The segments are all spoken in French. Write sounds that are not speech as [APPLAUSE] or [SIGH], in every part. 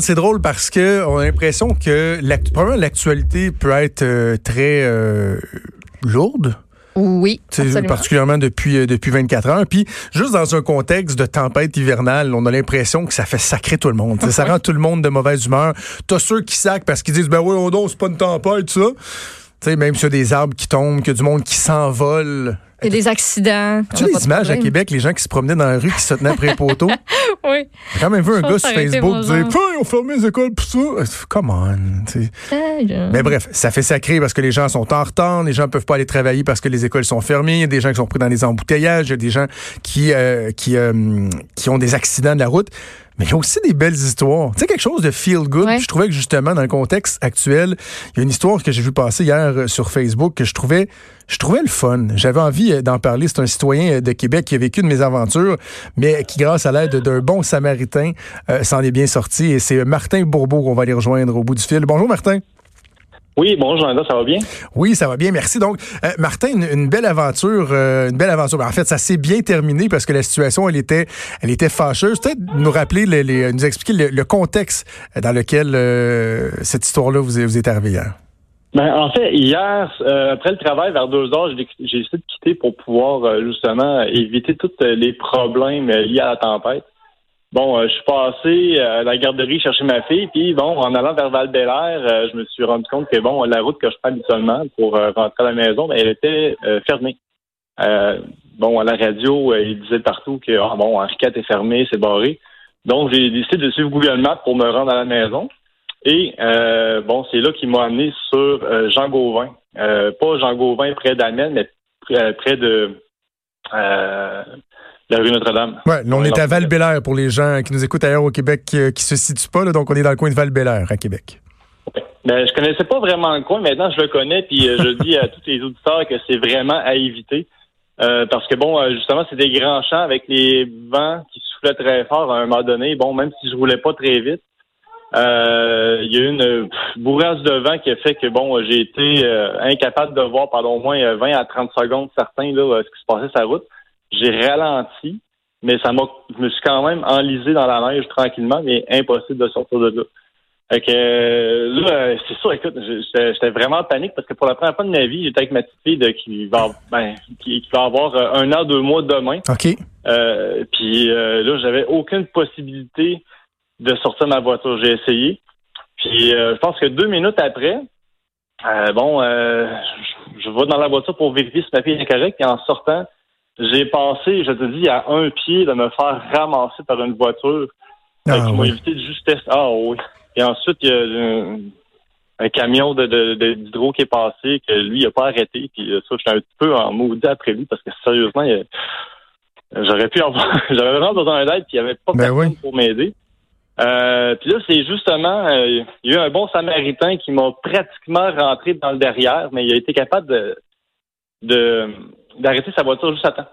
C'est drôle parce que on a l'impression que l'actualité peut être euh, très euh, lourde. Oui, particulièrement depuis euh, depuis 24 heures. Puis juste dans un contexte de tempête hivernale, on a l'impression que ça fait sacrer tout le monde. ça [LAUGHS] rend tout le monde de mauvaise humeur. T'as ceux qui sacent parce qu'ils disent ben oui, on c'est pas une tempête ça. sais, même sur des arbres qui tombent, qu'il y a du monde qui s'envole il y a des accidents. Tu as des images à Québec, les gens qui se promenaient dans la rue, qui se tenaient après les poteaux? [LAUGHS] [LAUGHS] oui. J'ai quand même vu un gars sur Facebook dire ils ont fermé les écoles pour ça. Come on. Mais bref, ça fait sacré parce que les gens sont en retard, les gens ne peuvent pas aller travailler parce que les écoles sont fermées, il y a des gens qui sont pris dans les embouteillages, il y a des gens qui, euh, qui, euh, qui ont des accidents de la route. Mais il y a aussi des belles histoires. Tu sais, quelque chose de feel good. Je trouvais que justement, dans le contexte actuel, il y a une histoire que j'ai vu passer hier euh, sur Facebook que je trouvais, je trouvais le fun. J'avais envie euh, d'en parler. C'est un citoyen euh, de Québec qui a vécu de mes aventures, mais qui, grâce à l'aide d'un bon samaritain, s'en est bien sorti. Et c'est Martin Bourbeau qu'on va aller rejoindre au bout du fil. Bonjour, Martin. Oui, bonjour ça va bien? Oui, ça va bien, merci. Donc, euh, Martin, une, belle aventure, euh, une belle aventure. Ben, en fait, ça s'est bien terminé parce que la situation, elle était, elle était fâcheuse. Peut-être nous rappeler, les, nous expliquer le, contexte dans lequel euh, cette histoire-là vous, vous est arrivée hier. Ben, en fait, hier, après le travail, vers deux heures, j'ai essayé de quitter pour pouvoir justement éviter tous les problèmes liés à la tempête. Bon, euh, je suis passé à la garderie chercher ma fille, puis bon, en allant vers val euh, je me suis rendu compte que bon, la route que je prends habituellement pour euh, rentrer à la maison, ben, elle était fermée. bon, à la radio, il disait partout que ah, bon, Henri est fermé, c'est barré. Donc, j'ai décidé de suivre Google Maps pour me rendre à la maison. Et bon, c'est là qu'il m'a amené sur Jean Gauvin. pas Jean Gauvin près d'Amel, mais près de la rue Notre-Dame. Ouais, on est à val pour les gens qui nous écoutent ailleurs au Québec qui, ne se situent pas, donc on est dans le coin de val à Québec. Ben, je connaissais pas vraiment le coin. Maintenant, je le connais, puis euh, je dis à tous les auditeurs que c'est vraiment à éviter. Euh, parce que bon, euh, justement, c'est des grands champs avec les vents qui soufflaient très fort à un moment donné. Bon, même si je roulais pas très vite, il y a eu une bourrasse de vent qui a fait que bon, j'ai été incapable de voir pendant au moins 20 à 30 secondes certains là, ce qui se passait sur la route. J'ai ralenti, mais ça m'a, je me suis quand même enlisé dans la neige tranquillement, mais impossible de sortir de là. Fait que là, c'est ça, écoute, j'étais vraiment en panique parce que pour la première fois de ma vie, j'étais avec ma petite fille de, qui va ben, qui, va avoir euh, un an, deux mois demain. OK. Euh, puis euh, là, j'avais aucune possibilité de sortir de ma voiture. J'ai essayé. Puis je pense que deux minutes après, bon, je, je vais dans la voiture pour vérifier si ma fille est correcte. Et en sortant, j'ai passé, je te dis, à un pied de me faire ramasser par une voiture ah, qui m'a évité de justesse. Ah oui. Et ensuite, il y a un, camion de, d'hydro qui est passé, que lui, il n'a pas arrêté. Puis euh, ça, j'étais un peu en maudit après lui parce que sérieusement, j'aurais pu avoir. [LAUGHS] J'avais vraiment besoin d'aide, puis il n'y avait pas ben personne pour m'aider. Euh, puis là, c'est justement, euh, il y a eu un bon samaritain qui m'a pratiquement rentré dans le derrière, mais il a été capable de, de d'arrêter sa voiture juste à temps.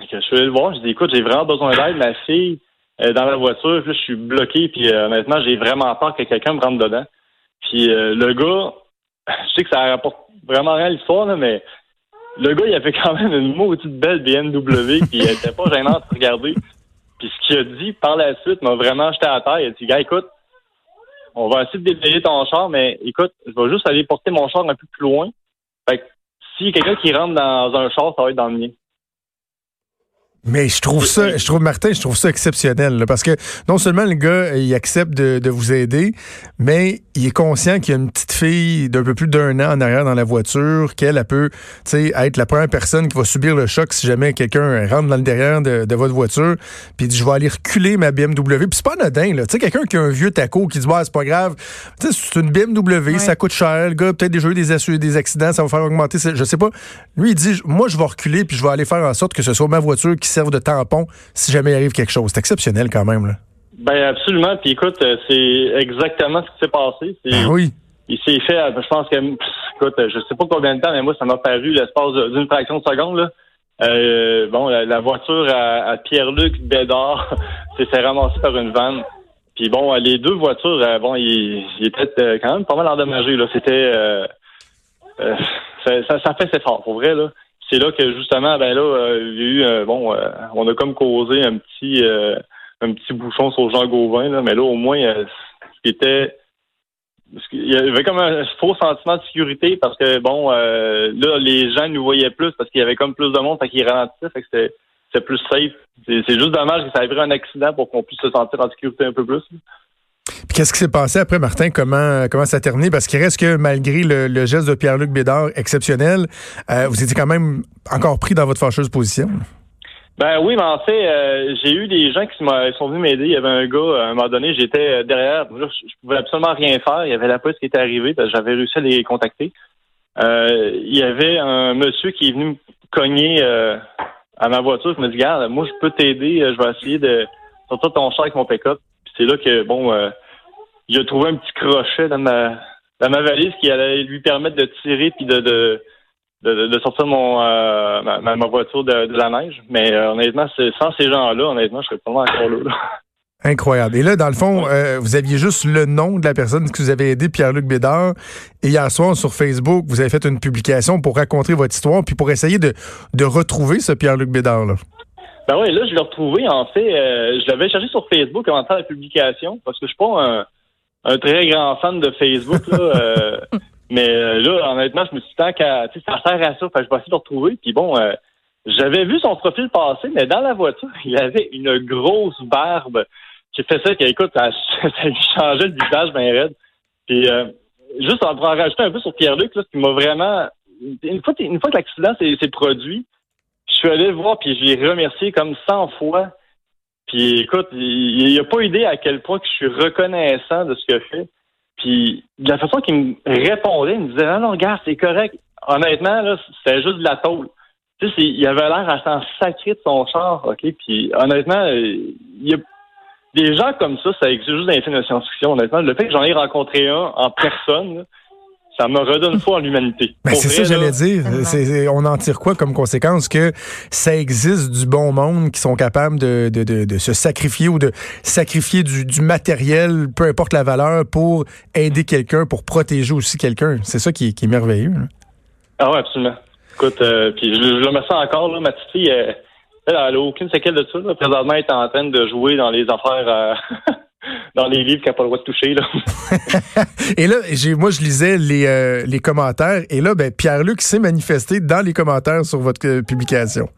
je suis allé le voir, je dis écoute, j'ai vraiment besoin d'aide, ma fille est dans la voiture, je suis bloqué, puis euh, honnêtement, j'ai vraiment peur que quelqu'un me rentre dedans. Puis euh, le gars, je sais que ça rapporte vraiment rien à l'histoire, mais le gars, il avait quand même une maudite belle BMW, puis il était pas gênant de regarder. Puis ce qu'il a dit par la suite m'a vraiment jeté à terre. Il a dit gars, écoute, on va essayer de déblayer ton char, mais écoute, je vais juste aller porter mon char un peu plus loin. Fait que si quelqu'un qui rentre dans un char, ça va être dans le mien. Mais je trouve ça, je trouve Martin, je trouve ça exceptionnel parce que non seulement le gars il accepte de, vous aider, mais il est conscient qu'il y a une petite fille d'un peu plus d'un an en arrière dans la voiture, qu'elle peut, être la première personne qui va subir le choc si jamais quelqu'un rentre dans le derrière de, votre voiture, puis dit je vais aller reculer ma BMW, puis c'est pas anodin là, tu sais quelqu'un qui a un vieux taco qui dit bah c'est pas grave, tu sais c'est une BMW, ça coûte cher, le gars peut-être déjà eu des, des accidents, ça va faire augmenter, je sais pas. Lui il dit moi je vais reculer puis je vais aller faire en sorte que ce soit ma voiture qui serve de tampon si jamais il arrive quelque chose. C'est exceptionnel quand même. Là. Ben absolument. Puis écoute, euh, c'est exactement ce qui s'est passé. Ben oui. Il s'est fait, euh, je pense que, écoute, je sais pas combien de temps, mais moi, ça m'a paru l'espace d'une fraction de seconde. Là. Euh, bon, la, voiture à, Pierre-Luc Bédard [LAUGHS] s'est ramassée par une vanne. Puis bon, les deux voitures, bon, ils, étaient quand même pas mal endommagés. Là, c'était, ça, ça, fait c'est fort, pour vrai là c'est là que justement, ben là, euh, il y a eu euh, bon, euh, on a comme causé un petit un petit bouchon sur Jean Gauvin, là, mais là, au moins, qui était il y avait comme un faux sentiment de sécurité parce que bon là les gens nous voyaient plus parce qu'il y avait comme plus de monde fait qu'ils ralentissaient fait que c'était plus safe. C'est juste dommage que ça ait pris un accident pour qu'on puisse se sentir en sécurité un peu plus. Qu'est-ce qui s'est passé après, Martin? Comment, comment ça a terminé? Parce qu'il reste que malgré le, geste de Pierre-Luc Bédard exceptionnel, euh, vous étiez quand même encore pris dans votre fâcheuse position. Ben oui, mais en fait, euh, j'ai eu des gens qui sont venus m'aider. Il y avait un gars, à un moment donné, j'étais euh, derrière. je, je, pouvais absolument rien faire. Il y avait la police qui était arrivée, j'avais réussi à les contacter. il y avait un monsieur qui est venu me cogner à ma voiture. Je me dit, regarde, moi, je peux t'aider. Je vais essayer de sortir ton char avec mon pick-up. c'est là que, bon, il a trouvé un petit crochet dans ma, dans ma valise qui allait lui permettre de tirer puis de, de de, sortir mon euh, ma, voiture de, la neige. Mais euh, honnêtement, sans ces gens-là, honnêtement, je serais pas encore là. Incroyable. Et là, dans le fond, euh, vous aviez juste le nom de la personne que vous avez aidé, Pierre-Luc Bédard. Et hier soir, sur Facebook, vous avez fait une publication pour raconter votre histoire, puis pour essayer de, de retrouver ce Pierre-Luc Bédard-là. Ben oui, là, je l'ai retrouvé. En fait, je l'avais cherché sur Facebook avant de faire la publication, parce que je suis pas un, très grand fan de Facebook. Là, [LAUGHS] Mais euh, là, honnêtement, je me suis dit, tant qu'à, tu sais, ça sert à ça, fait je vais essayer de le retrouver. Puis bon, euh, j'avais vu son profil passer, mais dans la voiture, il avait une grosse barbe qui fait ça, qui, écoute, ça, [LAUGHS] lui changeait le visage bien raide. Puis euh, juste pour en rajouter un peu sur Pierre-Luc, là, ce qui m'a vraiment... Une fois, une fois que l'accident s'est produit, je suis allé le voir, puis je l'ai remercié comme 100 fois. Puis écoute, il n'a pas idée à quel point que je suis reconnaissant de ce a fait. Puis de la façon qu'il me répondait, il me disait non, regarde, c'est correct. Honnêtement, là, c'était juste de la tôle. Tu sais, il avait l'air à s'en sacré de son char, OK? Puis honnêtement, il y a des gens comme ça, ça existe juste dans les films de science-fiction, honnêtement. Le fait que j'en ai rencontré un en personne, ça me redonne foi en l'humanité. Ben, c'est ça que j'allais dire. on en tire quoi comme conséquence que ça existe du bon monde qui sont capables de, de, de, se sacrifier ou de sacrifier du, du, matériel, peu importe la valeur, pour aider quelqu'un, pour protéger aussi quelqu'un. C'est ça qui, qui, est merveilleux. Ah oui, absolument. Écoute, euh, puis je, je, le sens encore, là, ma petite fille, elle, elle, aucune séquelle de ça. Là. Présentement, elle est en train de jouer dans les affaires... Euh, [LAUGHS] dans les livres qu'elle n'a pas le droit de toucher. Là. [LAUGHS] [LAUGHS] et là, j'ai, moi, je lisais les, euh, les commentaires. Et là, ben, Pierre-Luc s'est manifesté dans les commentaires sur votre euh, publication.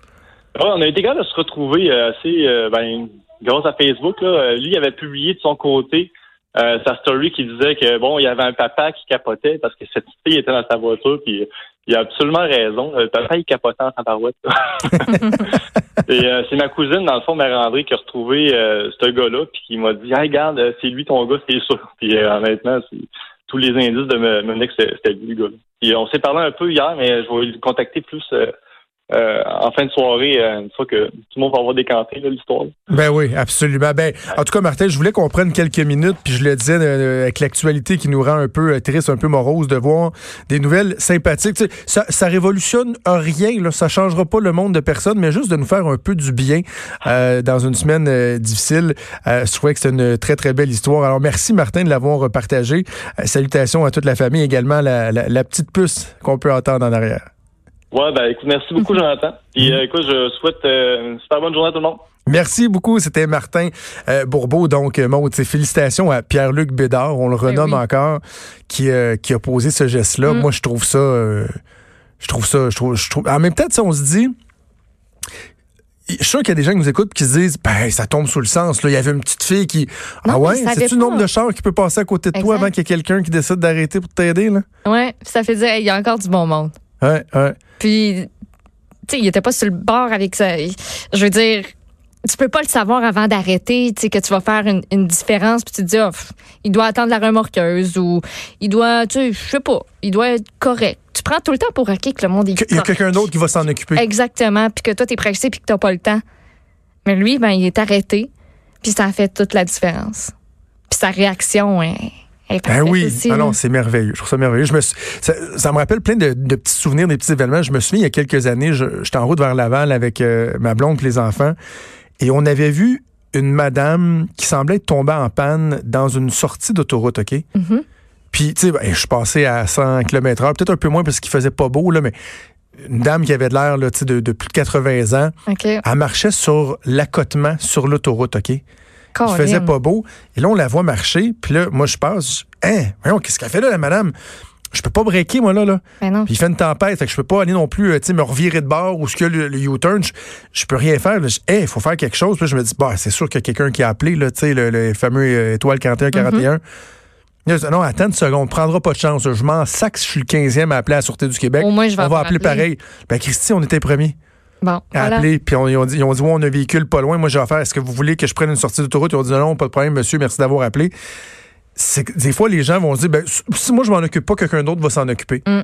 on a été capable de se retrouver euh, assez, ben, grâce à Facebook. Là. Lui, il avait publié de son côté sa story qui disait que bon, il y avait un papa qui capotait parce que cette fille était dans sa voiture, puis il a absolument raison. Le papa, il capotait en tabarouette. [LAUGHS] Euh, c'est ma cousine, dans le fond, Mère-André, qui a retrouvé euh, ce gars-là, puis qui m'a dit Hey, regarde, euh, c'est lui ton gars, c'est sûr. Puis honnêtement, tous les indices de me, me que c'était lui, le gars. Puis on s'est parlé un peu hier, mais je vais le contacter plus euh, en fin de soirée, euh, une fois que tout le monde va avoir décanté l'histoire. Ben oui, absolument. Ben, en tout cas, Martin, je voulais qu'on prenne quelques minutes, puis je le disais euh, avec l'actualité qui nous rend un peu triste, un peu morose, de voir des nouvelles sympathiques. ça, ça révolutionne rien, là, ça changera pas le monde de personne, mais juste de nous faire un peu du bien dans une semaine difficile. je trouvais que c'est une très, très belle histoire. Alors, merci, Martin, de l'avoir partagé. salutations à toute la famille, également la, la petite puce qu'on peut entendre en arrière. Ouais, ben écoute, merci beaucoup, Jonathan. Puis euh, écoute, je souhaite euh, une super bonne journée à tout le monde. Merci beaucoup. C'était Martin euh, Bourbeau. Donc, Maud, félicitations à Pierre-Luc Bédard, on le ben renomme encore, qui, qui a posé ce geste-là. Mm. Moi, je trouve ça. je trouve ça. Je trouve, je trouve. En même temps, on se dit. Je suis sûr qu'il y a des gens qui nous écoutent qui se disent ben ça tombe sous le sens là il y avait une petite fille qui ah ouais c'est tu nombre de chars qui peut passer à côté de toi avant qu'il y ait quelqu'un qui décide d'arrêter pour t'aider là? Ouais ça fait dire il y a encore du bon monde Ouais, ouais. Puis, tu sais, il était pas sur le bord avec ça. Je veux dire, tu peux pas le savoir avant d'arrêter, tu sais, que tu vas faire une, différence, puis tu te dis, oh, il doit attendre la remorqueuse ou il doit, tu sais, je sais pas, il doit être correct. Tu prends tout le temps pour acquis que le monde est Il y a quelqu'un d'autre qui va s'en occuper. Exactement, puis que toi, t'es pressé puis que t'as pas le temps. Mais lui, ben, il est arrêté, puis ça a fait toute la différence. Puis sa réaction, hein, ben oui, ah non, c'est merveilleux. Je trouve ça merveilleux. Je me ça, me rappelle plein de, petits souvenirs, des petits événements. Je me souviens, il y a quelques années, j'étais en route vers Laval avec euh, ma blonde et les enfants, et on avait vu une madame qui semblait être tombée en panne dans une sortie d'autoroute, OK? Mm-hmm. Puis, tu sais, ben, je suis passé à 100 km h peut-être un peu moins parce qu'il faisait pas beau, là, mais une dame qui avait de l'air de, de plus de 80 ans, elle marchait sur l'accotement sur l'autoroute, OK? Il faisait pas beau. Et là, on la voit marcher. Puis là, moi, je passe. Hein, voyons, qu'est-ce qu'elle fait là, la madame? Je peux pas breaker, moi, là. là. Ben Puis il fait une tempête. Fait que je peux pas aller non plus, sais, me revirer de bord ou ce que le, le U-turn. Je, je, peux rien faire. Hé, il faut faire quelque chose. Puis je me dis, bah, c'est sûr qu'il y a quelqu'un qui a appelé, là, tu sais, le, le, fameux euh, étoile 41-41. Mm-hmm. Non, attends une seconde, prendra pas de chance. Je m'en sac si je suis le 15e à appeler à la Sûreté du Québec. Au moins, je vais on va appeler pareil. Ben, Christy, on était premiers. Bon, puis on, ils, ont dit, ils ont dit, ouais, on a un véhicule pas loin. Moi, j'ai affaire. Est-ce que vous voulez que je prenne une sortie d'autoroute? Ils ont dit, non, pas de problème, monsieur, merci d'avoir appelé. Des fois, les gens vont se dire, ben, si moi, je m'en occupe pas, quelqu'un d'autre va s'en occuper. Mm.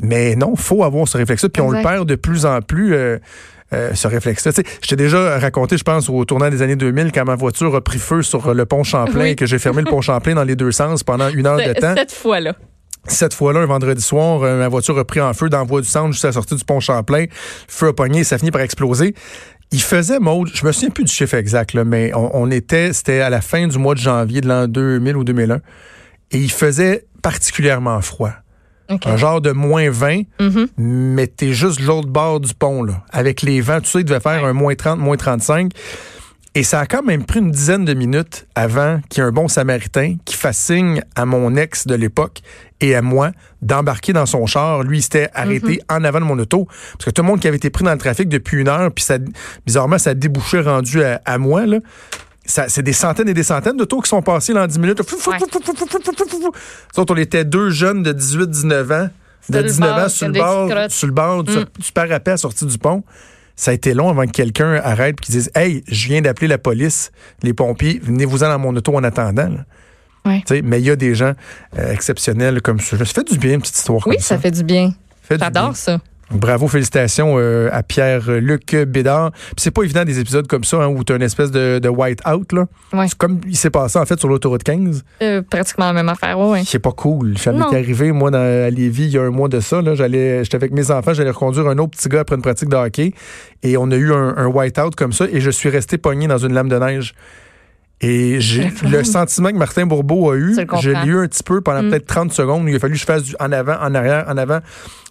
Mais non, faut avoir ce réflexe-là. Puis on le perd de plus en plus. Euh, euh, ce réflexe-là. Je t'ai déjà raconté, je pense, au tournant des années 2000, quand ma voiture a pris feu sur le pont Champlain et que j'ai fermé le pont Champlain dans les deux sens pendant une heure de temps. Cette fois-là. Cette fois-là, un vendredi soir, euh, ma voiture a pris en feu dans la voie du centre juste à la sortie du pont Champlain. Feu a pogné, ça finit par exploser. Il faisait, mode, je me souviens plus du chiffre exact, là, mais on, on était, c'était à la fin du mois de janvier de l'an 2000 ou 2001, et il faisait particulièrement froid. Okay. Un genre de moins 20, mm -hmm. mais t'es juste de l'autre bord du pont, là. Avec les vents, tout ça, il devait faire un moins 30, moins 35. Et ça a quand même pris une dizaine de minutes avant qu'il y ait un bon samaritain qui fasse signe à mon ex de l'époque et à moi d'embarquer dans son char. Lui, il s'était arrêté Mhm. mm -hmm. en avant de mon auto. Parce que tout le monde qui avait été pris dans le trafic depuis une heure, puis ça, bizarrement, ça débouchait rendu à, à moi, là. C'est des centaines et des centaines d'autos qui sont passés en 10 minutes. Ouais. Autres, on était deux jeunes de 18-19 ans, de le 19 bord, ans sur le bord, sur le bord du, Mm. parapet sorti du pont. Ça a été long avant que quelqu'un arrête et qu'il dise Hey, je viens d'appeler la police, les pompiers, venez-vous-en dans mon auto en attendant. là. Ouais. Mais il y a des gens euh, exceptionnels comme ça. Ça fait du bien, une petite histoire Oui, comme ça. ça du bien. Fait du bien. J'adore ça. Bravo, félicitations euh, à Pierre-Luc Bédard. Puis c'est pas évident des épisodes comme ça hein, où tu as une espèce de, de white-out. là. Ouais. C'est comme il s'est passé en fait sur l'autoroute 15. Euh, pratiquement la même affaire, oui. C'est pas cool. Ça m'est arrivé, moi, dans, à Lévis, il y a un mois de ça. là, J'allais, j'étais avec mes enfants, j'allais reconduire un autre petit gars après une pratique de hockey. Et on a eu un, un white-out comme ça. Et je suis resté pogné dans une lame de neige. Et j'ai Le sentiment que Martin Bourbeau a eu, je l'ai eu un petit peu pendant Mm. peut-être 30 secondes. Il a fallu que je fasse du en avant, en arrière, en avant.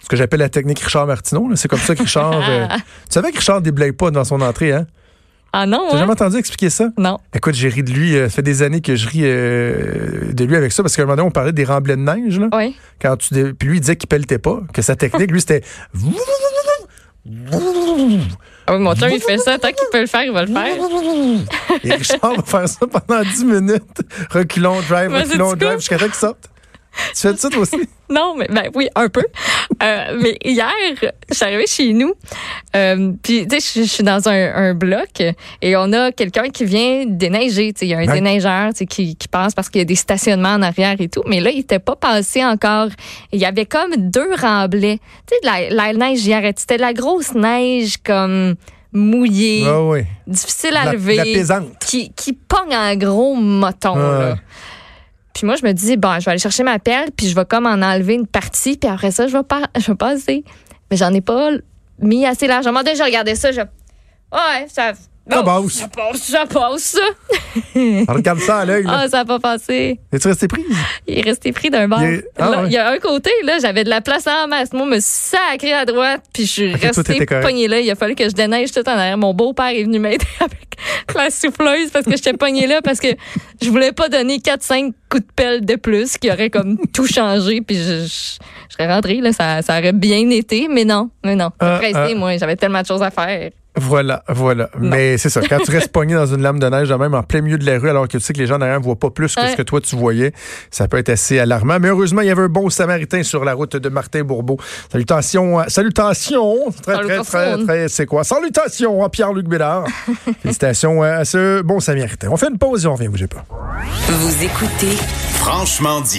Ce que j'appelle la technique Richard Martineau. C'est comme ça que Richard. [LAUGHS] euh, tu savais que Richard déblaye pas devant son entrée, hein? Ah non, T'as hein? jamais entendu expliquer ça? Non. Écoute, j'ai ri de lui. euh, Ça fait des années que je ris euh, de lui avec ça parce qu'à un moment donné, on parlait des remblais de neige. Là, Oui. quand tu Puis lui, il disait qu'il pelletait pas, que sa technique, lui, c'était. [LAUGHS] Ah oui, mon chum, il fait ça. Tant qu'il peut le faire, il va le faire. Et Richard va faire ça pendant 10 minutes. Reculons, drive, reculons, drive, jusqu'à temps qu'il sorte. [LAUGHS] Tu fais ça toi aussi? [LAUGHS] Non, mais ben oui, un peu. Euh, mais hier, je suis arrivée chez nous, euh, puis tu sais, je- suis dans un, un bloc et on a quelqu'un qui vient déneiger. Tu sais, il y a un déneigeur qui, qui passe parce qu'il y a des stationnements en arrière et tout. Mais là, il était pas passé encore. Il y avait comme deux remblais. Tu sais, de la, la neige hier, c'était de la grosse neige comme mouillée, Ah oui. difficile à La, lever, la qui, qui pogne en gros moton. Ah. là. Puis moi, je me dis, bon, je vais aller chercher ma pelle, puis je vais comme en enlever une partie, puis après ça, je vais, pas, je vais passer. Mais j'en ai pas mis assez largement. Dès que je regardais ça, je. Ouais, ça. Ça passe. Ça passe, ça passe. [LAUGHS] On regarde ça à l'œil. Ah, ça n'a pas passé. Es-tu resté prise? Il est resté pris d'un bord. Il est- ah, Là, ouais. Il y a un côté, là, j'avais de la place en masse. Moi, je me sacré à droite, puis je suis Ok, toi, restée pognée là. Il a fallu que je déneige tout en arrière. Mon beau-père est venu m'aider [LAUGHS] avec la souffleuse parce que j'étais pognée là parce que je voulais pas donner 4-5 coups de pelle de plus qui auraient comme tout changé. Puis je, je, je serais rentrée, là, ça, ça aurait bien été, mais non, mais non. Pressée, ah. moi, j'avais tellement de choses à faire. Voilà, voilà. Mais c'est ça. Quand tu restes [LAUGHS] pogné dans une lame de neige, de même en plein milieu de la rue, alors que tu sais que les gens derrière ne voient pas plus que Ouais. ce que toi tu voyais, ça peut être assez alarmant. Mais heureusement, il y avait un bon samaritain sur la route de Martin Bourbeau. Salutations, à- salutations, très, très, très, Salutations. très, c'est quoi? Salutations à Pierre-Luc Bédard. [LAUGHS] Félicitations à ce bon samaritain. On fait une pause et on revient, bougez pas. Vous écoutez Franchement dit.